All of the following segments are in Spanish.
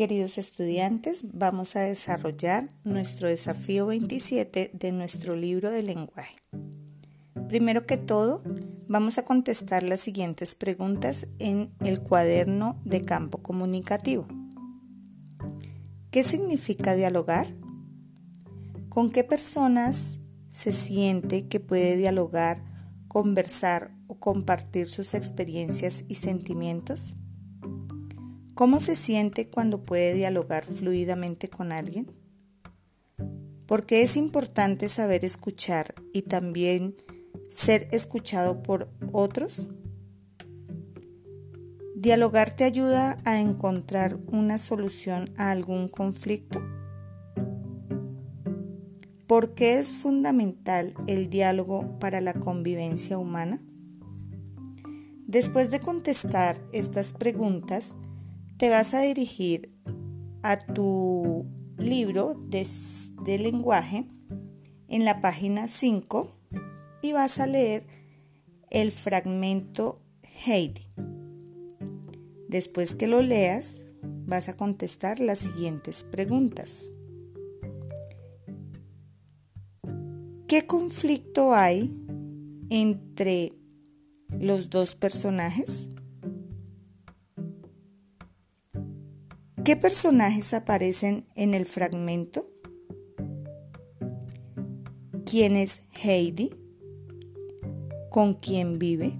Queridos estudiantes, vamos a desarrollar nuestro desafío 27 de nuestro libro de lenguaje. Primero que todo, vamos a contestar las siguientes preguntas en el cuaderno de campo comunicativo. ¿Qué significa dialogar? ¿Con qué personas se siente que puede dialogar, conversar o compartir sus experiencias y sentimientos? ¿Cómo se siente cuando puede dialogar fluidamente con alguien? ¿Por qué es importante saber escuchar y también ser escuchado por otros? ¿Dialogar te ayuda a encontrar una solución a algún conflicto? ¿Por qué es fundamental el diálogo para la convivencia humana? Después de contestar estas preguntas, te vas a dirigir a tu libro de, lenguaje en la página 5 y vas a leer el fragmento Heidi. Después que lo leas, vas a contestar las siguientes preguntas. ¿Qué conflicto hay entre los dos personajes? ¿Qué personajes aparecen en el fragmento? ¿Quién es Heidi? ¿Con quién vive?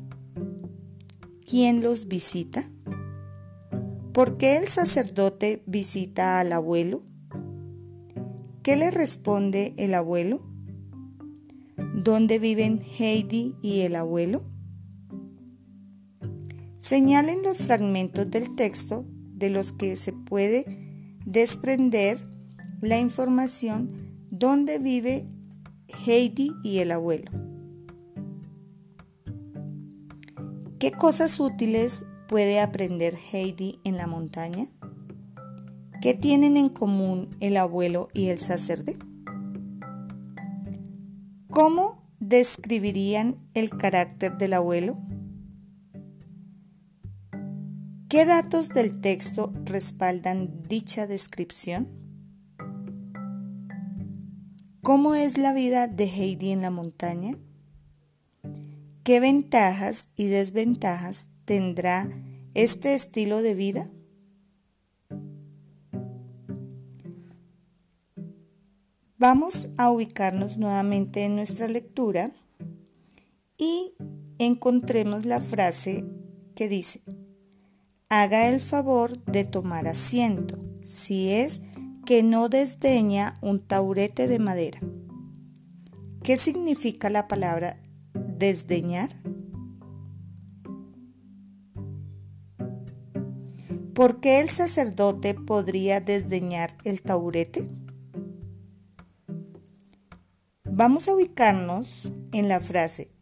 ¿Quién los visita? ¿Por qué el sacerdote visita al abuelo? ¿Qué le responde el abuelo? ¿Dónde viven Heidi y el abuelo? Señalen los fragmentos del texto de los que se puede desprender la información dónde vive Heidi y el abuelo. ¿Qué cosas útiles puede aprender Heidi en la montaña? ¿Qué tienen en común el abuelo y el sacerdote? ¿Cómo describirían el carácter del abuelo? ¿Qué datos del texto respaldan dicha descripción? ¿Cómo es la vida de Heidi en la montaña? ¿Qué ventajas y desventajas tendrá este estilo de vida? Vamos a ubicarnos nuevamente en nuestra lectura y encontremos la frase que dice, haga el favor de tomar asiento, si es que no desdeña un taurete de madera. ¿Qué significa la palabra desdeñar? ¿Por qué el sacerdote podría desdeñar el taurete? Vamos a ubicarnos en la frase,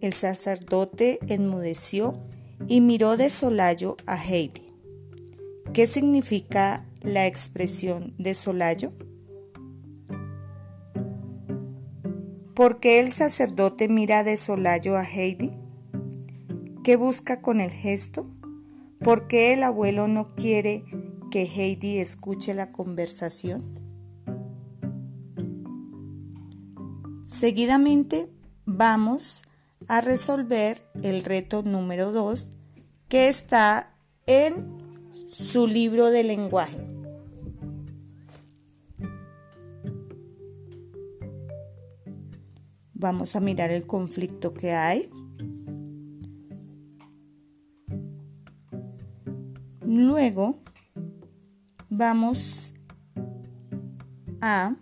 el sacerdote enmudeció y miró de solayo a Heidi. ¿Qué significa la expresión de solayo? ¿Por qué el sacerdote mira de solayo a Heidi? ¿Qué busca con el gesto? ¿Por qué el abuelo no quiere que Heidi escuche la conversación? Seguidamente vamos a resolver el reto número 2 que está en su libro de lenguaje. Vamos a mirar el conflicto que hay. Luego vamos a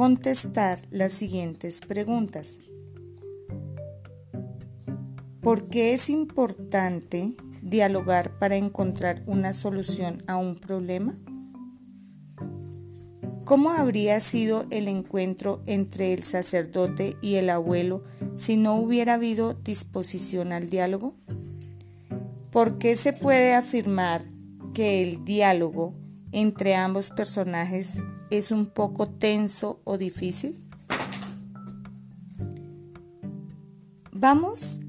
contestar las siguientes preguntas. ¿Por qué es importante dialogar para encontrar una solución a un problema? ¿Cómo habría sido el encuentro entre el sacerdote y el abuelo si no hubiera habido disposición al diálogo? ¿Por qué se puede afirmar que el diálogo entre ambos personajes es un poco tenso o difícil? Vamos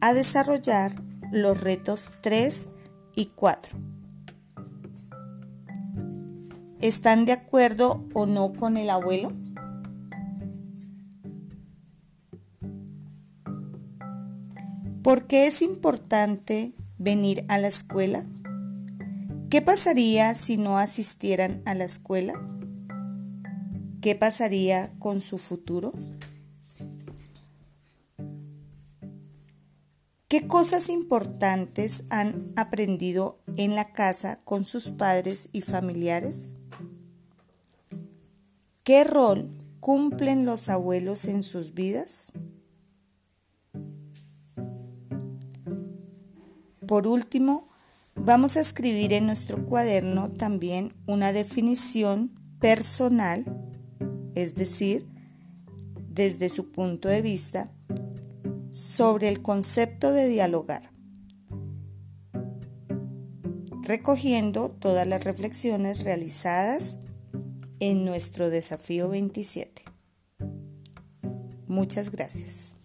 a desarrollar los retos 3 y 4. ¿Están de acuerdo o no con el abuelo? ¿Por qué es importante venir a la escuela? ¿Qué pasaría si no asistieran a la escuela? ¿Qué pasaría con su futuro? ¿Qué cosas importantes han aprendido en la casa con sus padres y familiares? ¿Qué rol cumplen los abuelos en sus vidas? Por último, vamos a escribir en nuestro cuaderno también una definición personal, es decir, desde su punto de vista, sobre el concepto de dialogar, recogiendo todas las reflexiones realizadas en nuestro desafío 27. Muchas gracias.